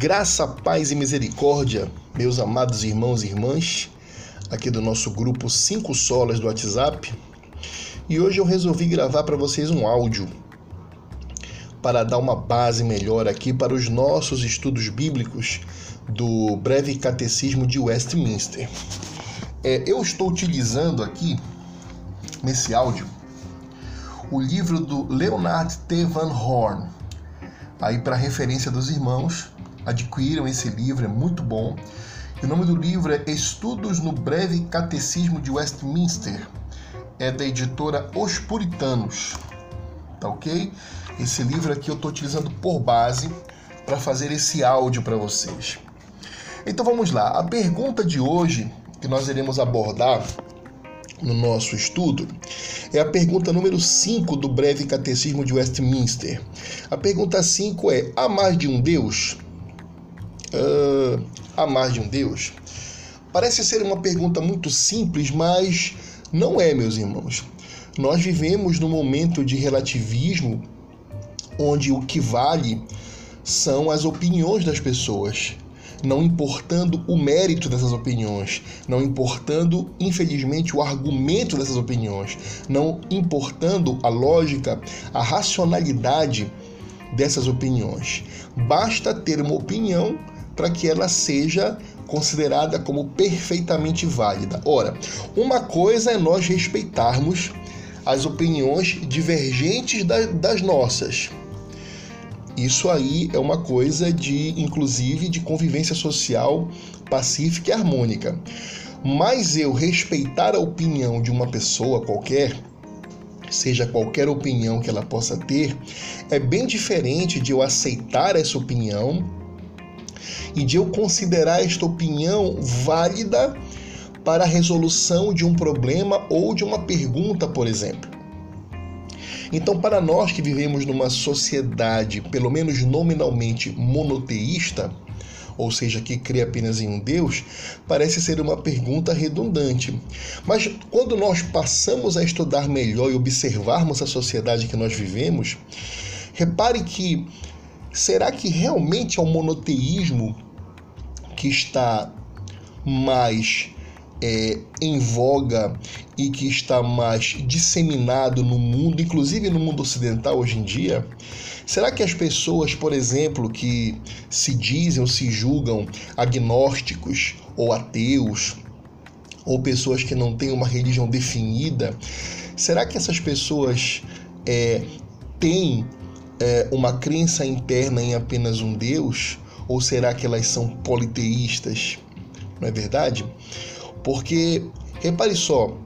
Graça, paz e misericórdia, meus amados irmãos e irmãs, aqui do nosso grupo 5 Solas do WhatsApp. E hoje eu resolvi gravar para vocês um áudio para dar uma base melhor aqui para os nossos estudos bíblicos do Breve Catecismo de Westminster. É, eu estou utilizando aqui, nesse áudio, o livro do Leonard T. Van Horn, aí para referência dos irmãos, adquiram esse livro, é muito bom. O nome do livro é Estudos no Breve Catecismo de Westminster. É da editora Os Puritanos. Tá ok? Esse livro aqui eu estou utilizando por base para fazer esse áudio para vocês. Então vamos lá. A pergunta de hoje que nós iremos abordar no nosso estudo é a pergunta número 5 do Breve Catecismo de Westminster. A pergunta 5 é: há mais de um Deus? Uh, há mais de um Deus? Parece ser uma pergunta muito simples, mas não é, meus irmãos. Nós vivemos num momento de relativismo onde o que vale são as opiniões das pessoas, não importando o mérito dessas opiniões, não importando, infelizmente, o argumento dessas opiniões, não importando a lógica, a racionalidade dessas opiniões. Basta ter uma opinião para que ela seja considerada como perfeitamente válida. Ora, uma coisa é nós respeitarmos as opiniões divergentes das nossas. Isso aí é uma coisa de, inclusive, de convivência social pacífica e harmônica. Mas eu respeitar a opinião de uma pessoa qualquer, seja qualquer opinião que ela possa ter, é bem diferente de eu aceitar essa opinião e de eu considerar esta opinião válida para a resolução de um problema ou de uma pergunta, por exemplo. Então, para nós que vivemos numa sociedade, pelo menos nominalmente monoteísta, ou seja, que crê apenas em um Deus, parece ser uma pergunta redundante. Mas quando nós passamos a estudar melhor e observarmos a sociedade que nós vivemos, repare que Será que realmente é o monoteísmo que está mais é, em voga e que está mais disseminado no mundo, inclusive no mundo ocidental hoje em dia? Será que as pessoas, por exemplo, que se dizem ou se julgam agnósticos ou ateus, ou pessoas que não têm uma religião definida, será que essas pessoas é, têm é, uma crença interna em apenas um Deus? Ou será que elas são politeístas? Não é verdade? Porque, repare só,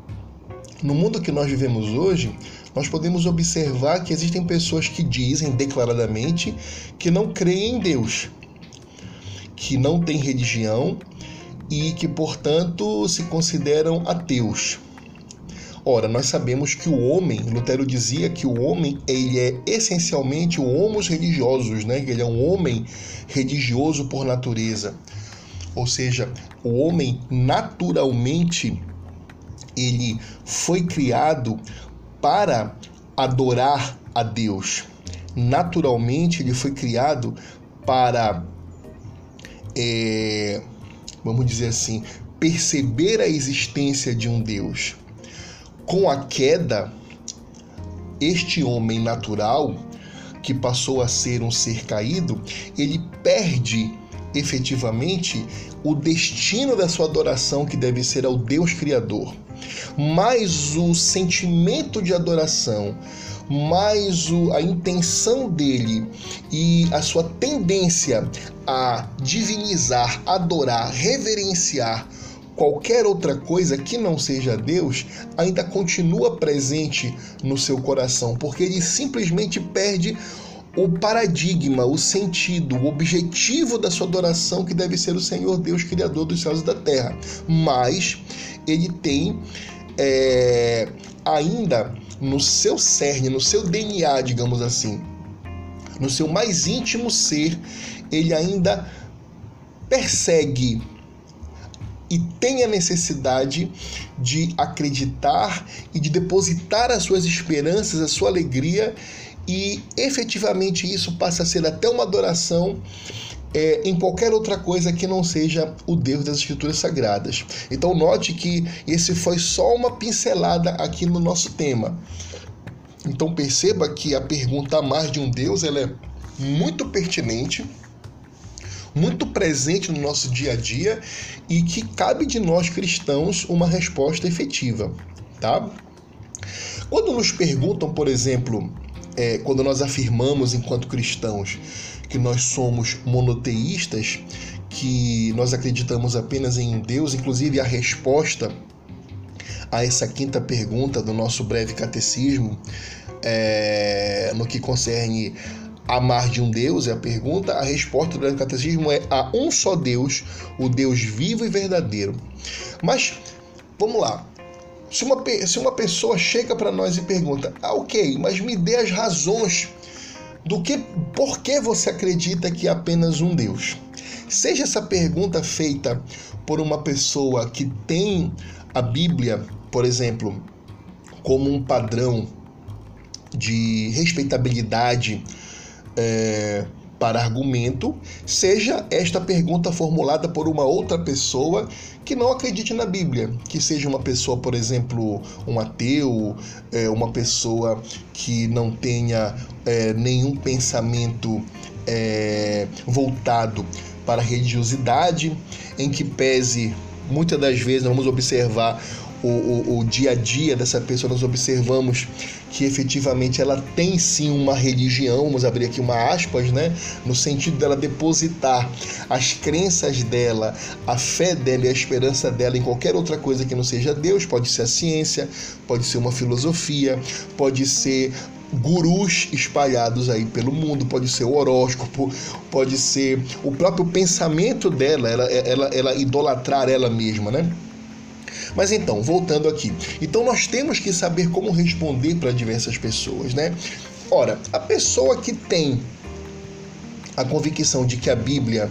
no mundo que nós vivemos hoje, nós podemos observar que existem pessoas que dizem declaradamente que não creem em Deus, que não têm religião e que, portanto, se consideram ateus. Ora, nós sabemos que o homem, Lutero dizia que o homem ele é essencialmente o homos religiosos, né? Ele é um homem religioso por natureza. Ou seja, o homem naturalmente ele foi criado para adorar a Deus. Naturalmente ele foi criado para, é, vamos dizer assim, perceber a existência de um Deus com a queda, este homem natural, que passou a ser um ser caído, ele perde efetivamente o destino da sua adoração, que deve ser ao Deus Criador. Mas o sentimento de adoração, mais a intenção dele e a sua tendência a divinizar, adorar, reverenciar qualquer outra coisa que não seja Deus ainda continua presente no seu coração, porque ele simplesmente perde o paradigma, o sentido, o objetivo da sua adoração, que deve ser o Senhor Deus, Criador dos céus e da terra. Mas ele tem é, ainda no seu cerne, no seu DNA, digamos assim, no seu mais íntimo ser, ele ainda persegue e tem a necessidade de acreditar e de depositar as suas esperanças, a sua alegria, e efetivamente isso passa a ser até uma adoração é, em qualquer outra coisa que não seja o Deus das Escrituras Sagradas. Então, note que esse foi só uma pincelada aqui no nosso tema. Então, perceba que a pergunta a mais de um Deus ela é muito pertinente, muito presente no nosso dia a dia e que cabe de nós cristãos uma resposta efetiva, tá? Quando nos perguntam, por exemplo, é, quando nós afirmamos enquanto cristãos que nós somos monoteístas, que nós acreditamos apenas em Deus, inclusive a resposta a essa quinta pergunta do nosso breve catecismo, é, no que concerne amar de um Deus, é a pergunta, a resposta do catecismo é a um só Deus, o Deus vivo e verdadeiro. Mas, vamos lá, se uma, se uma pessoa chega para nós e pergunta, ah, ok, mas me dê as razões do que, por que você acredita que é apenas um Deus? Seja essa pergunta feita por uma pessoa que tem a Bíblia, por exemplo, como um padrão de respeitabilidade é, para argumento, seja esta pergunta formulada por uma outra pessoa que não acredite na Bíblia, que seja uma pessoa, por exemplo, um ateu, é, uma pessoa que não tenha é, nenhum pensamento é, voltado para a religiosidade, em que pese muitas das vezes vamos observar o, o, o, dia a dia dessa pessoa, nós observamos que efetivamente ela tem sim uma religião, vamos abrir aqui uma aspas, né? No sentido dela depositar as crenças dela, a fé dela e a esperança dela em qualquer outra coisa que não seja Deus, pode ser a ciência, pode ser uma filosofia, pode ser gurus espalhados aí pelo mundo, pode ser o horóscopo, pode ser o próprio pensamento dela, ela, ela, ela idolatrar ela mesma, né? Mas então, voltando aqui. Então nós temos que saber como responder para diversas pessoas, né? Ora, a pessoa que tem a convicção de que a Bíblia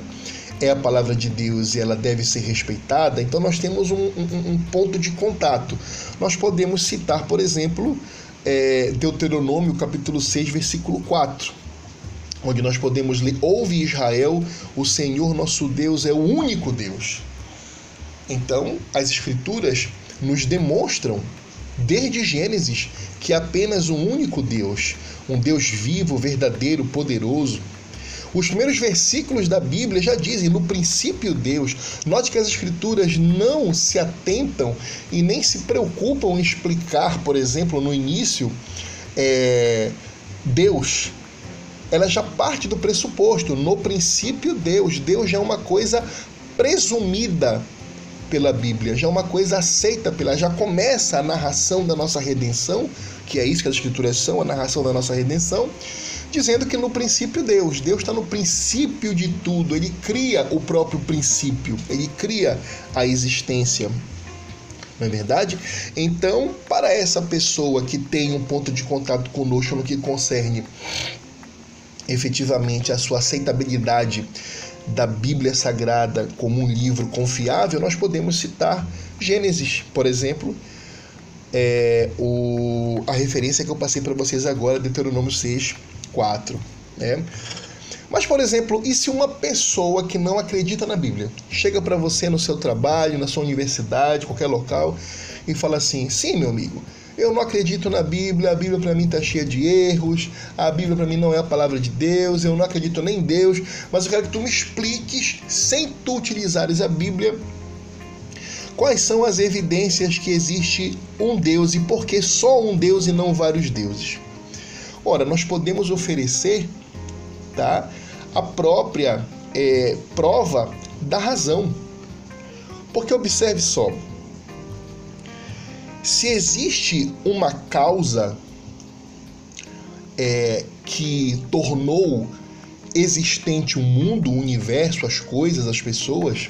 é a palavra de Deus e ela deve ser respeitada, então nós temos um, um, um ponto de contato. Nós podemos citar, por exemplo, é, Deuteronômio capítulo 6, versículo 4, onde nós podemos ler: Ouve Israel, o Senhor nosso Deus é o único Deus. Então, as Escrituras nos demonstram, desde Gênesis, que apenas um único Deus, um Deus vivo, verdadeiro, poderoso. Os primeiros versículos da Bíblia já dizem: no princípio Deus. Note que as Escrituras não se atentam e nem se preocupam em explicar, por exemplo, no início, é, Deus. Ela já parte do pressuposto: no princípio Deus. Deus já é uma coisa presumida pela Bíblia, já é uma coisa aceita pela, já começa a narração da nossa redenção, que é isso que as escrituras são, a narração da nossa redenção, dizendo que no princípio Deus, Deus está no princípio de tudo, ele cria o próprio princípio, ele cria a existência. Não é verdade? Então, para essa pessoa que tem um ponto de contato conosco no que concerne efetivamente a sua aceitabilidade da Bíblia Sagrada como um livro confiável, nós podemos citar Gênesis, por exemplo, é, o, a referência que eu passei para vocês agora, Deuteronômio 6, 4. Né? Mas, por exemplo, e se uma pessoa que não acredita na Bíblia chega para você no seu trabalho, na sua universidade, qualquer local, e fala assim: sim, meu amigo, eu não acredito na Bíblia, a Bíblia para mim está cheia de erros, a Bíblia para mim não é a palavra de Deus, eu não acredito nem em Deus, mas eu quero que tu me expliques, sem tu utilizares a Bíblia, quais são as evidências que existe um Deus e por que só um Deus e não vários deuses. Ora, nós podemos oferecer tá, a própria é, prova da razão. Porque observe só, se existe uma causa é, que tornou existente o mundo, o universo, as coisas, as pessoas,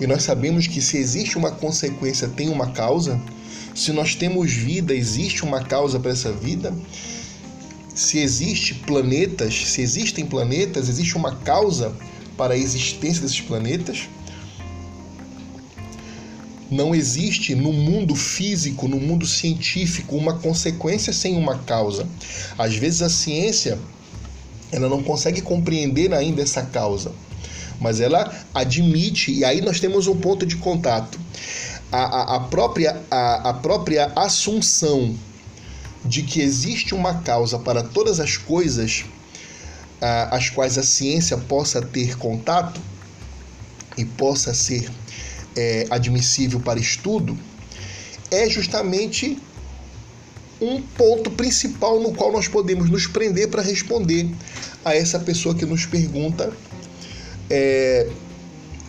e nós sabemos que se existe uma consequência, tem uma causa, se nós temos vida, existe uma causa para essa vida, se existe planetas, se existem planetas, existe uma causa para a existência desses planetas. Não existe no mundo físico, no mundo científico, uma consequência sem uma causa. Às vezes a ciência ela não consegue compreender ainda essa causa. mas ela admite, e aí nós temos um ponto de contato. A, a, a própria, a, a própria assunção de que existe uma causa para todas as coisas as quais a ciência possa ter contato e possa ser é, admissível para estudo, é justamente um ponto principal no qual nós podemos nos prender para responder a essa pessoa que nos pergunta é,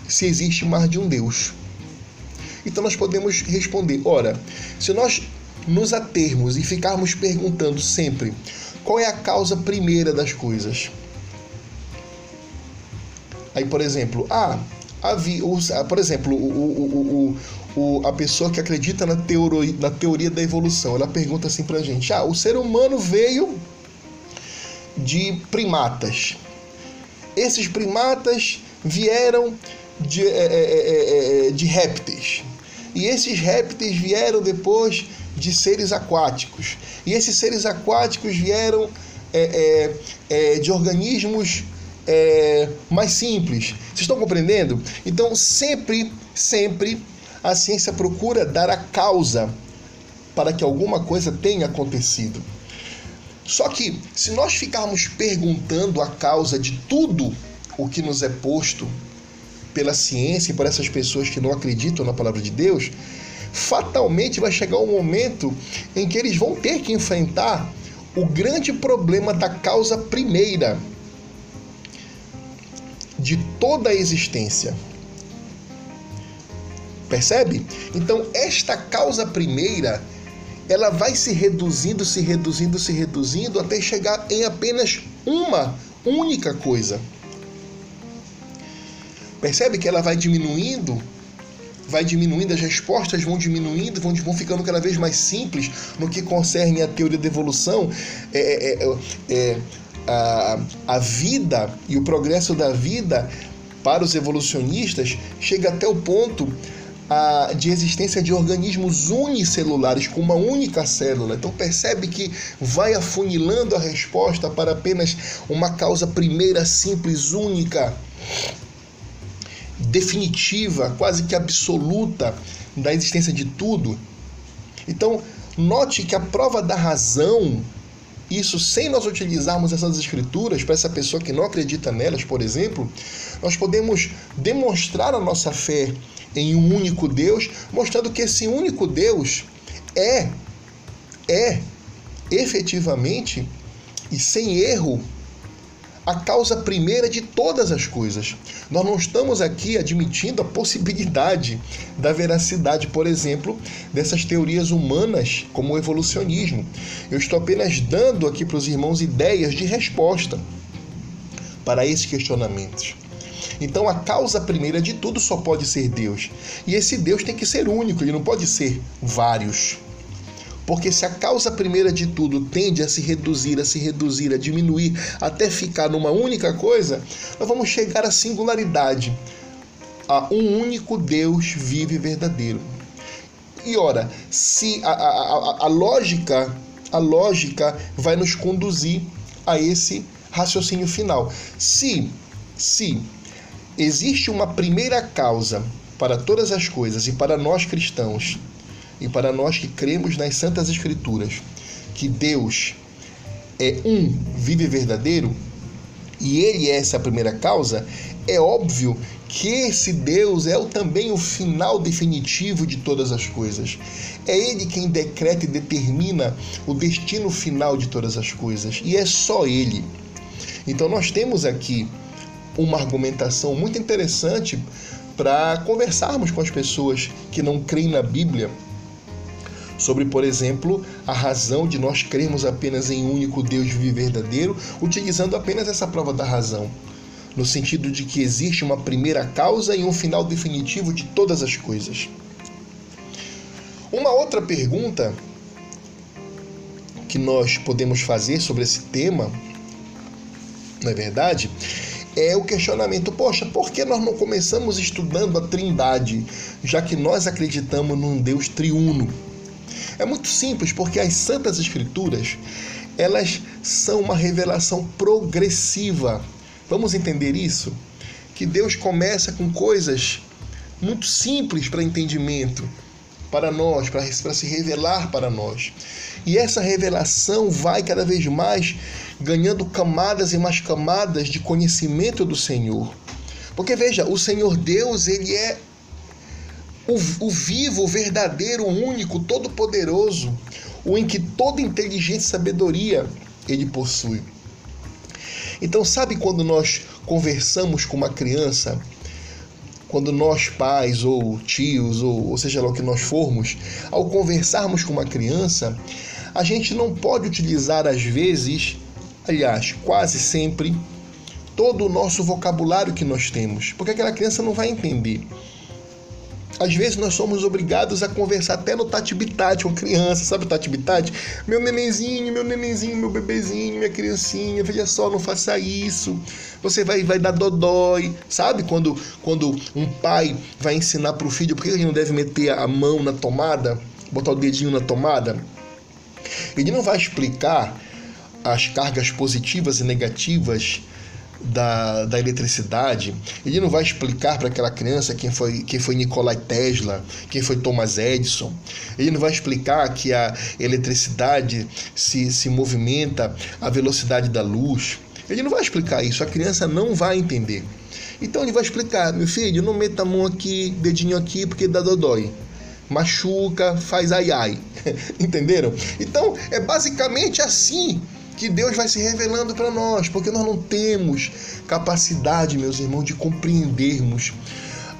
se existe mais de um Deus. Então nós podemos responder: ora, se nós nos atermos e ficarmos perguntando sempre qual é a causa primeira das coisas. Aí, por exemplo, ah, havia, por exemplo, o, o, o, o, a pessoa que acredita na teoria, na teoria da evolução, ela pergunta assim pra gente: ah, o ser humano veio de primatas. Esses primatas vieram de, é, é, é, de répteis. E esses répteis vieram depois de seres aquáticos. E esses seres aquáticos vieram é, é, é, de organismos é, mais simples. Vocês estão compreendendo? Então, sempre, sempre a ciência procura dar a causa para que alguma coisa tenha acontecido. Só que, se nós ficarmos perguntando a causa de tudo o que nos é posto pela ciência e por essas pessoas que não acreditam na palavra de Deus, fatalmente vai chegar um momento em que eles vão ter que enfrentar o grande problema da causa primeira de toda a existência. Percebe? Então, esta causa primeira, ela vai se reduzindo, se reduzindo, se reduzindo até chegar em apenas uma única coisa. Percebe que ela vai diminuindo vai diminuindo, as respostas vão diminuindo, vão, vão ficando cada vez mais simples no que concerne a teoria da evolução. É, é, é, é a, a vida e o progresso da vida para os evolucionistas chega até o ponto a, de existência de organismos unicelulares com uma única célula. Então percebe que vai afunilando a resposta para apenas uma causa primeira, simples, única definitiva, quase que absoluta da existência de tudo. Então, note que a prova da razão, isso sem nós utilizarmos essas escrituras para essa pessoa que não acredita nelas, por exemplo, nós podemos demonstrar a nossa fé em um único Deus, mostrando que esse único Deus é é efetivamente e sem erro a causa primeira de todas as coisas. Nós não estamos aqui admitindo a possibilidade da veracidade, por exemplo, dessas teorias humanas como o evolucionismo. Eu estou apenas dando aqui para os irmãos ideias de resposta para esses questionamentos. Então a causa primeira de tudo só pode ser Deus. E esse Deus tem que ser único, ele não pode ser vários. Porque se a causa primeira de tudo tende a se reduzir, a se reduzir, a diminuir, até ficar numa única coisa, nós vamos chegar à singularidade. A um único Deus vive verdadeiro. E ora, se a, a, a, a lógica, a lógica vai nos conduzir a esse raciocínio final. Se, se existe uma primeira causa para todas as coisas e para nós cristãos, e para nós que cremos nas Santas Escrituras que Deus é um, vive verdadeiro, e Ele é essa primeira causa, é óbvio que esse Deus é também o final definitivo de todas as coisas. É Ele quem decreta e determina o destino final de todas as coisas, e é só Ele. Então nós temos aqui uma argumentação muito interessante para conversarmos com as pessoas que não creem na Bíblia sobre, por exemplo, a razão de nós crermos apenas em um único Deus vivo verdadeiro, utilizando apenas essa prova da razão, no sentido de que existe uma primeira causa e um final definitivo de todas as coisas. Uma outra pergunta que nós podemos fazer sobre esse tema, não é verdade? É o questionamento: poxa, por que nós não começamos estudando a Trindade, já que nós acreditamos num Deus triuno? É muito simples, porque as Santas Escrituras, elas são uma revelação progressiva. Vamos entender isso? que Deus começa com coisas muito simples para entendimento, para nós, para se revelar para nós. E essa revelação vai cada vez mais ganhando camadas e mais camadas de conhecimento do Senhor. Porque veja, o Senhor Deus, ele é o, o vivo, o verdadeiro, o único, todo-poderoso, o em que toda inteligência e sabedoria ele possui. Então, sabe quando nós conversamos com uma criança, quando nós pais ou tios, ou, ou seja lá o que nós formos, ao conversarmos com uma criança, a gente não pode utilizar às vezes, aliás, quase sempre, todo o nosso vocabulário que nós temos, porque aquela criança não vai entender. Às vezes nós somos obrigados a conversar até no tati-bitate com criança, sabe o tati-bitate? Meu nenenzinho, meu nenenzinho, meu bebezinho, minha criancinha, veja só, não faça isso. Você vai, vai dar dodói, sabe? Quando, quando um pai vai ensinar para o filho por que ele não deve meter a mão na tomada, botar o dedinho na tomada, ele não vai explicar as cargas positivas e negativas da, da eletricidade, ele não vai explicar para aquela criança quem foi, quem foi Nikola Tesla, quem foi Thomas Edison. Ele não vai explicar que a eletricidade se, se movimenta à velocidade da luz. Ele não vai explicar isso, a criança não vai entender. Então ele vai explicar, meu filho, não meta a mão aqui, dedinho aqui, porque dá dodói. Machuca, faz ai ai. Entenderam? Então é basicamente assim que Deus vai se revelando para nós, porque nós não temos capacidade, meus irmãos, de compreendermos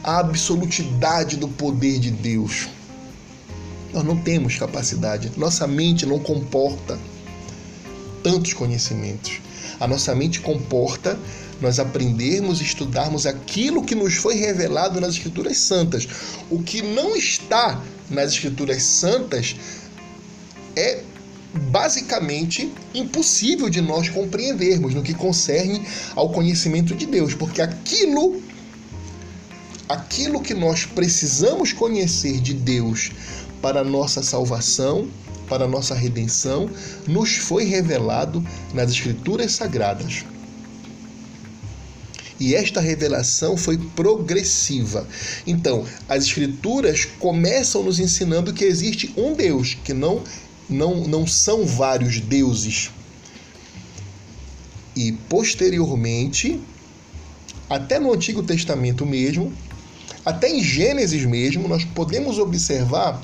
a absolutidade do poder de Deus. Nós não temos capacidade, nossa mente não comporta tantos conhecimentos. A nossa mente comporta nós aprendermos e estudarmos aquilo que nos foi revelado nas Escrituras Santas. O que não está nas Escrituras Santas é basicamente impossível de nós compreendermos no que concerne ao conhecimento de Deus, porque aquilo aquilo que nós precisamos conhecer de Deus para nossa salvação, para nossa redenção, nos foi revelado nas escrituras sagradas. E esta revelação foi progressiva. Então, as escrituras começam nos ensinando que existe um Deus, que não não, não são vários deuses. E posteriormente, até no Antigo Testamento mesmo, até em Gênesis mesmo, nós podemos observar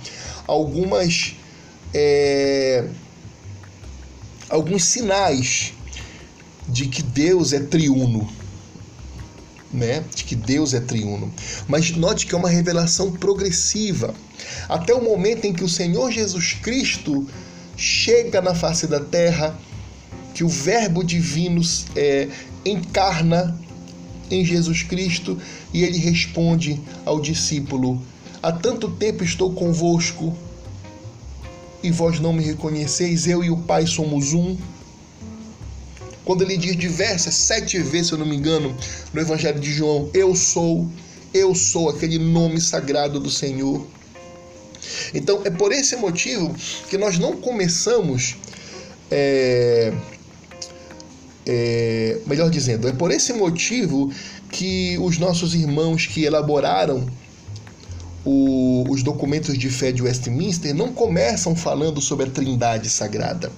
algumas é, alguns sinais de que Deus é triuno, né? De que Deus é triuno. Mas note que é uma revelação progressiva até o momento em que o Senhor Jesus Cristo chega na face da terra, que o Verbo divino é, encarna em Jesus Cristo e ele responde ao discípulo: Há tanto tempo estou convosco e vós não me reconheceis, eu e o Pai somos um. Quando ele diz diversas, sete vezes, se eu não me engano, no Evangelho de João, eu sou, eu sou aquele nome sagrado do Senhor. Então é por esse motivo que nós não começamos. É, é, melhor dizendo, é por esse motivo que os nossos irmãos que elaboraram o, os documentos de fé de Westminster não começam falando sobre a Trindade Sagrada,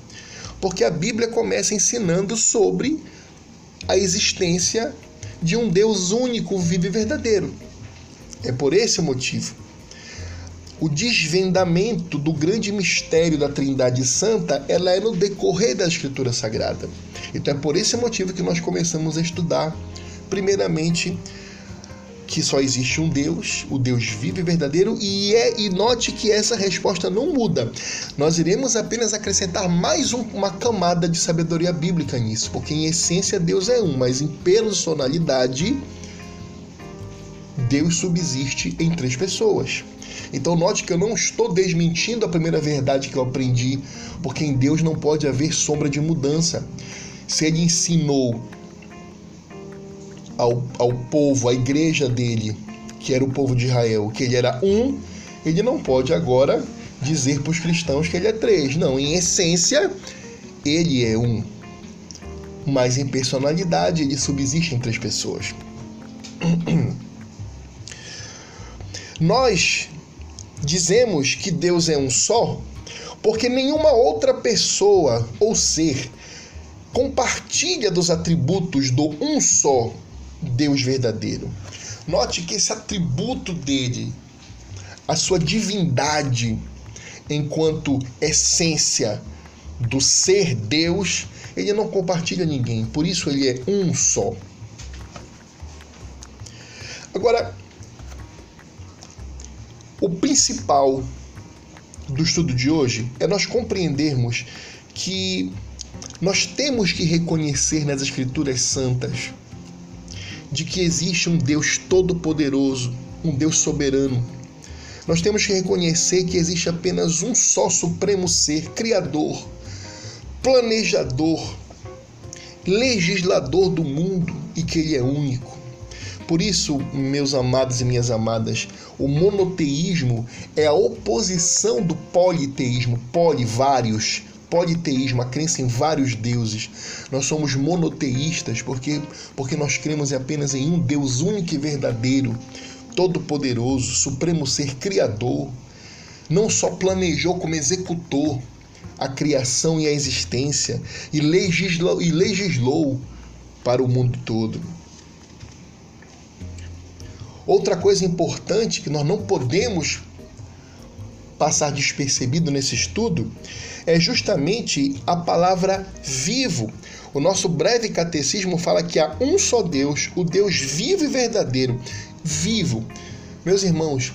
porque a Bíblia começa ensinando sobre a existência de um Deus único, vivo e verdadeiro. É por esse motivo o desvendamento do grande mistério da Trindade Santa, ela é no decorrer da Escritura Sagrada. Então é por esse motivo que nós começamos a estudar, primeiramente, que só existe um Deus, o Deus vivo e verdadeiro, e, é, e note que essa resposta não muda. Nós iremos apenas acrescentar mais um, uma camada de sabedoria bíblica nisso, porque em essência Deus é um, mas em personalidade Deus subsiste em três pessoas. Então note que eu não estou desmentindo a primeira verdade que eu aprendi, porque em Deus não pode haver sombra de mudança. Se ele ensinou ao, ao povo, à igreja dele, que era o povo de Israel, que ele era um, ele não pode agora dizer para os cristãos que ele é três. Não, em essência, ele é um. Mas em personalidade, ele subsiste em três pessoas. Nós dizemos que Deus é um só porque nenhuma outra pessoa ou ser compartilha dos atributos do um só Deus verdadeiro. Note que esse atributo dele, a sua divindade, enquanto essência do ser Deus, ele não compartilha ninguém, por isso ele é um só. Agora, o principal do estudo de hoje é nós compreendermos que nós temos que reconhecer nas Escrituras Santas de que existe um Deus todo-poderoso, um Deus soberano. Nós temos que reconhecer que existe apenas um só supremo ser, criador, planejador, legislador do mundo e que ele é único. Por isso, meus amados e minhas amadas, o monoteísmo é a oposição do politeísmo, poli, vários, politeísmo, a crença em vários deuses. Nós somos monoteístas porque, porque nós cremos apenas em um Deus único e verdadeiro, todo-poderoso, supremo ser criador. Não só planejou, como executou a criação e a existência e legislou, e legislou para o mundo todo. Outra coisa importante que nós não podemos passar despercebido nesse estudo é justamente a palavra vivo. O nosso breve catecismo fala que há um só Deus, o Deus vivo e verdadeiro. Vivo. Meus irmãos,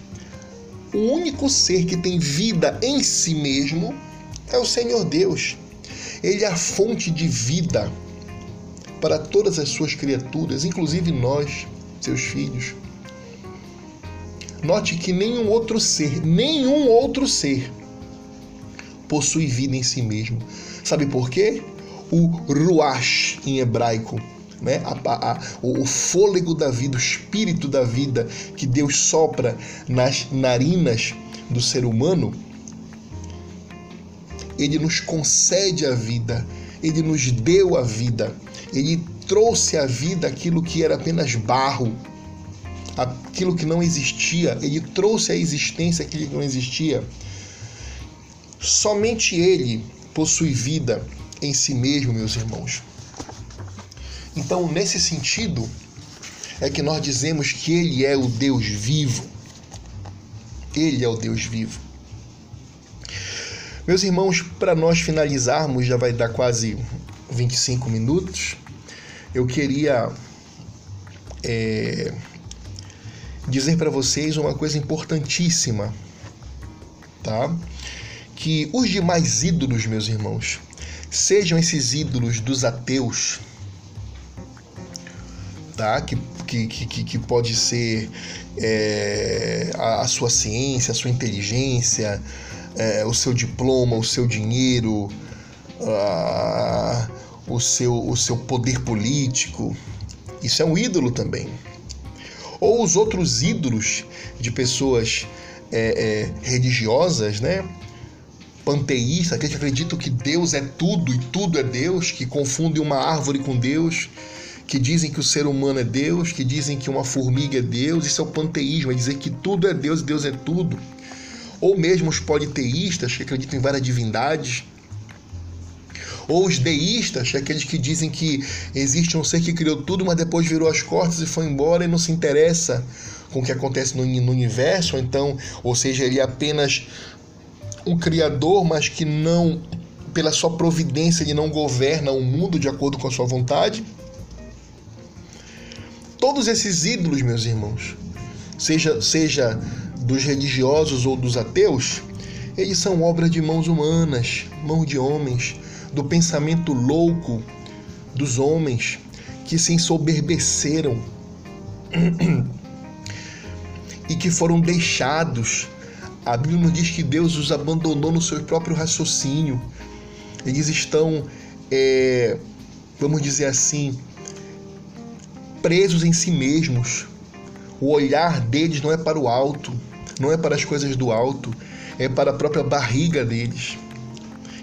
o único ser que tem vida em si mesmo é o Senhor Deus. Ele é a fonte de vida para todas as suas criaturas, inclusive nós, seus filhos. Note que nenhum outro ser, nenhum outro ser possui vida em si mesmo. Sabe por quê? O ruach em hebraico, né? A, a, o, fôlego da vida, o espírito da vida que Deus sopra nas narinas do ser humano, ele nos concede a vida, ele nos deu a vida, ele trouxe à vida aquilo que era apenas barro, aquilo que não existia, ele trouxe à existência aquilo que não existia. Somente ele possui vida em si mesmo, meus irmãos. Então, nesse sentido, é que nós dizemos que ele é o Deus vivo. Ele é o Deus vivo. Meus irmãos, para nós finalizarmos, já vai dar quase 25 minutos, eu queria é, dizer para vocês uma coisa importantíssima, tá? Que os demais ídolos, meus irmãos, sejam esses ídolos dos ateus, tá? Que, que, que, que pode ser é, a, a, sua ciência, a sua inteligência, é, o seu diploma, o seu dinheiro, a, o, seu, o seu poder político. Isso é um ídolo também ou os outros ídolos de pessoas é, é, religiosas, né? Panteístas, que acreditam que Deus é tudo e tudo é Deus, que confundem uma árvore com Deus, que dizem que o ser humano é Deus, que dizem que uma formiga é Deus, isso é o panteísmo, é dizer que tudo é Deus e Deus é tudo. Ou mesmo os politeístas, que acreditam em várias divindades, ou os deístas, aqueles que dizem que existe um ser que criou tudo, mas depois virou as costas e foi embora e não se interessa com o que acontece no, no universo, então, ou seja, ele é apenas um criador, mas que não, pela sua providência, ele não governa o mundo de acordo com a sua vontade. Todos esses ídolos, meus irmãos, seja, seja dos religiosos ou dos ateus, eles são obra de mãos humanas, mãos de homens, do pensamento louco dos homens que se ensoberbeceram e que foram deixados. A Bíblia nos diz que Deus os abandonou no seu próprio raciocínio. Eles estão, é, vamos dizer assim, presos em si mesmos. O olhar deles não é para o alto, não é para as coisas do alto, é para a própria barriga deles.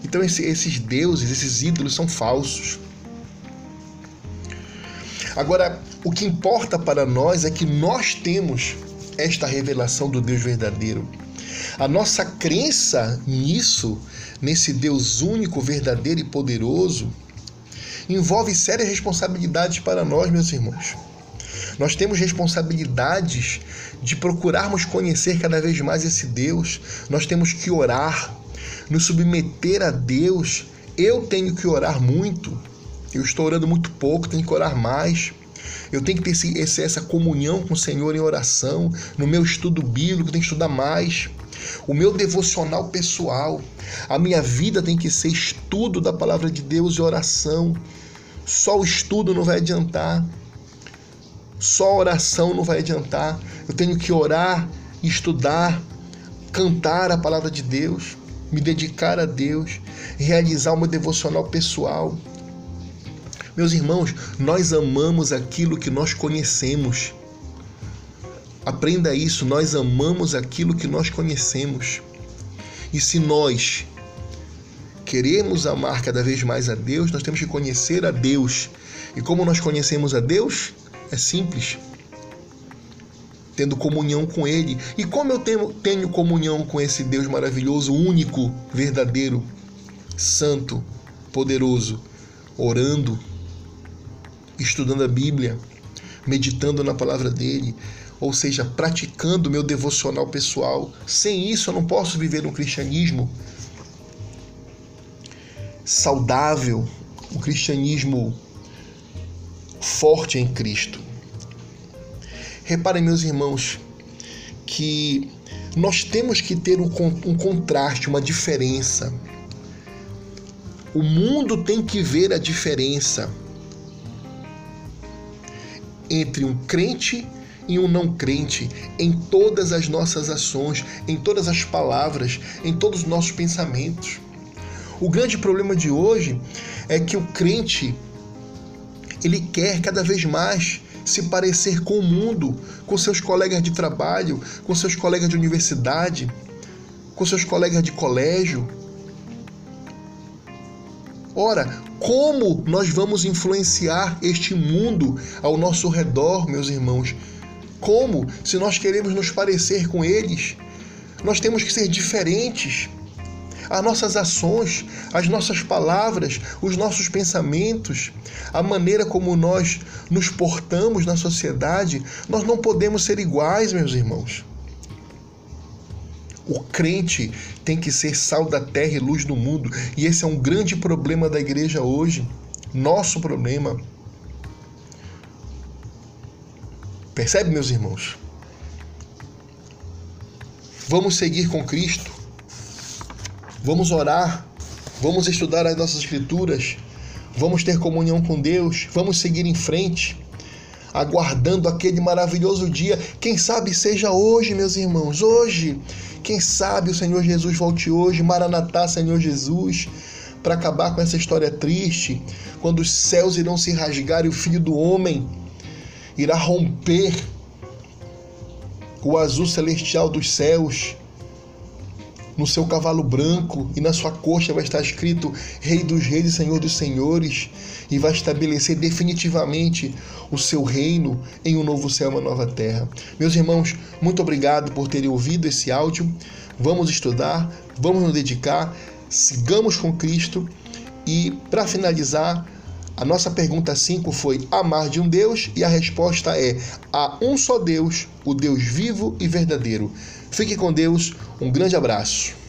Então esses deuses, esses ídolos são falsos. Agora, o que importa para nós é que nós temos esta revelação do Deus verdadeiro. A nossa crença nisso, nesse Deus único, verdadeiro e poderoso, envolve sérias responsabilidades para nós, meus irmãos. Nós temos responsabilidades de procurarmos conhecer cada vez mais esse Deus. Nós temos que orar, nos submeter a Deus. Eu tenho que orar muito. Eu estou orando muito pouco, tenho que orar mais. Eu tenho que ter esse, essa comunhão com o Senhor em oração. No meu estudo bíblico, tenho que estudar mais. O meu devocional pessoal. A minha vida tem que ser estudo da palavra de Deus e oração. Só o estudo não vai adiantar. Só oração não vai adiantar. Eu tenho que orar, estudar, cantar a palavra de Deus, me dedicar a Deus, realizar o meu devocional pessoal. Meus irmãos, nós amamos aquilo que nós conhecemos. Aprenda isso, nós amamos aquilo que nós conhecemos. E se nós queremos amar cada vez mais a Deus, nós temos que conhecer a Deus. E como nós conhecemos a Deus? É simples. Tendo comunhão com Ele. E como eu tenho, tenho comunhão com esse Deus maravilhoso, único, verdadeiro, santo, poderoso? Orando, estudando a Bíblia, meditando na palavra dele, ou seja, praticando meu devocional pessoal. Sem isso eu não posso viver um cristianismo saudável, um cristianismo forte em Cristo. Reparem, meus irmãos, que nós temos que ter um, um contraste, uma diferença. O mundo tem que ver a diferença entre um crente e um não crente em todas as nossas ações, em todas as palavras, em todos os nossos pensamentos. O grande problema de hoje é que o crente ele quer cada vez mais se parecer com o mundo, com seus colegas de trabalho, com seus colegas de universidade, com seus colegas de colégio. Ora, como nós vamos influenciar este mundo ao nosso redor, meus irmãos? Como, se nós queremos nos parecer com eles, nós temos que ser diferentes as nossas ações, as nossas palavras, os nossos pensamentos, a maneira como nós nos portamos na sociedade, nós não podemos ser iguais, meus irmãos. O crente tem que ser sal da terra e luz do mundo, e esse é um grande problema da igreja hoje. Nosso problema. Percebe, meus irmãos? Vamos seguir com Cristo Vamos orar, vamos estudar as nossas escrituras, vamos ter comunhão com Deus, vamos seguir em frente, aguardando aquele maravilhoso dia. Quem sabe seja hoje, meus irmãos, hoje. Quem sabe o Senhor Jesus volte hoje, Maranatá, Senhor Jesus, para acabar com essa história triste, quando os céus irão se rasgar e o Filho do Homem irá romper o azul celestial dos céus no seu cavalo branco e na sua coxa vai estar escrito Rei dos Reis e Senhor dos Senhores, e vai estabelecer definitivamente o seu reino em um novo céu e uma nova terra. Meus irmãos, muito obrigado por terem ouvido esse áudio. Vamos estudar, vamos nos dedicar, sigamos com Cristo e, para finalizar, a nossa pergunta 5 foi amar de um Deus e a resposta é há um só Deus, o Deus vivo e verdadeiro. Fique com Deus, um grande abraço.